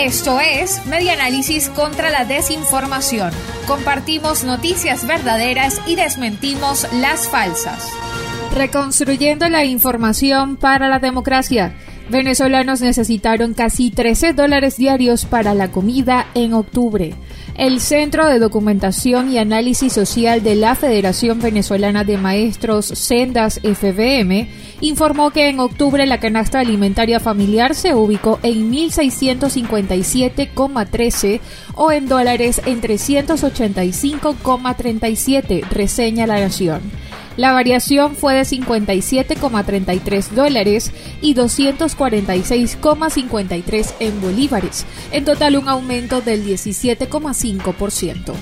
Esto es Media Análisis contra la Desinformación. Compartimos noticias verdaderas y desmentimos las falsas. Reconstruyendo la información para la democracia. Venezolanos necesitaron casi 13 dólares diarios para la comida en octubre. El Centro de Documentación y Análisis Social de la Federación Venezolana de Maestros Sendas FBM informó que en octubre la canasta alimentaria familiar se ubicó en 1.657,13 o en dólares en 385,37, reseña la Nación. La variación fue de 57,33 dólares y 246,53 en bolívares, en total un aumento del 17,5%.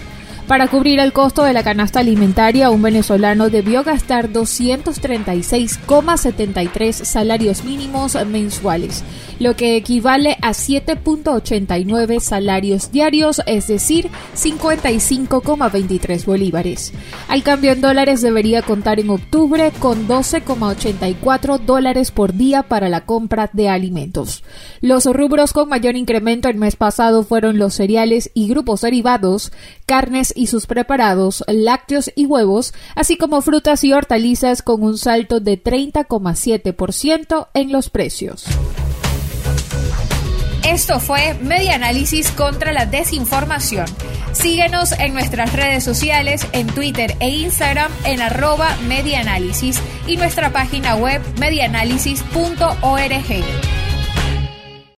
Para cubrir el costo de la canasta alimentaria, un venezolano debió gastar 236,73 salarios mínimos mensuales, lo que equivale a 7.89 salarios diarios, es decir, 55,23 bolívares. Al cambio en dólares debería contar en octubre con 12,84 dólares por día para la compra de alimentos. Los rubros con mayor incremento el mes pasado fueron los cereales y grupos derivados, carnes y sus preparados, lácteos y huevos, así como frutas y hortalizas con un salto de 30,7% en los precios. Esto fue Media Análisis contra la Desinformación. Síguenos en nuestras redes sociales, en Twitter e Instagram en arroba medianálisis y nuestra página web medianálisis.org.